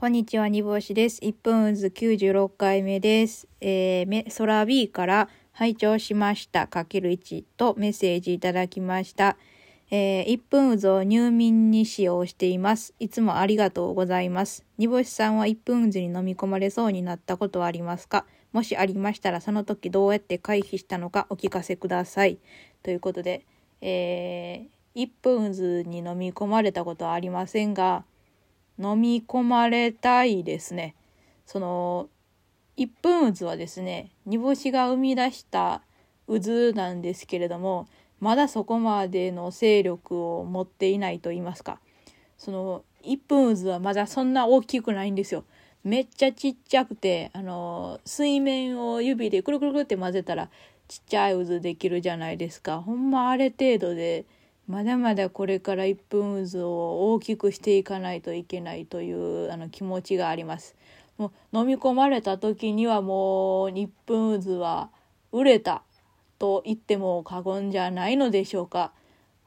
こんにちは、煮干しです。1分渦96回目です。えー、め、空 B から拝聴しました。かける1とメッセージいただきました。えー、1分渦を入眠に使用しています。いつもありがとうございます。煮干しさんは1分渦に飲み込まれそうになったことはありますか？もしありましたら、その時どうやって回避したのかお聞かせください。ということで、えー、1分渦に飲み込まれたことはありませんが、飲み込まれたいですね。その一分渦はですね煮干しが生み出した渦なんですけれどもまだそこまでの勢力を持っていないと言いますかその一分渦はまだそんな大きくないんですよ。めっちゃちっちゃくてあの水面を指でくるくるくるって混ぜたらちっちゃい渦できるじゃないですか。ほんまあれ程度でまだまだこれから1分渦を大きくしていかないといけないというあの気持ちがあります。もう飲み込まれた時にはもう1分渦は売れたと言っても過言じゃないのでしょうか。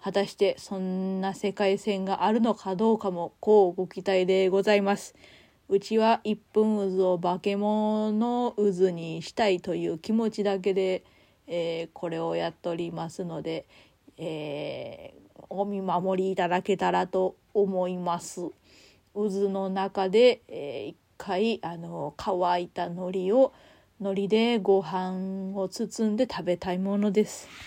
果たしてそんな世界線があるのかどうかもこうご期待でございます。うちは1分渦を化け物の渦にしたいという気持ちだけで、えー、これをやっておりますので、えー、お見守りいただけたらと思います。渦の中で、えー、一回あの乾いた海苔を海苔でご飯を包んで食べたいものです。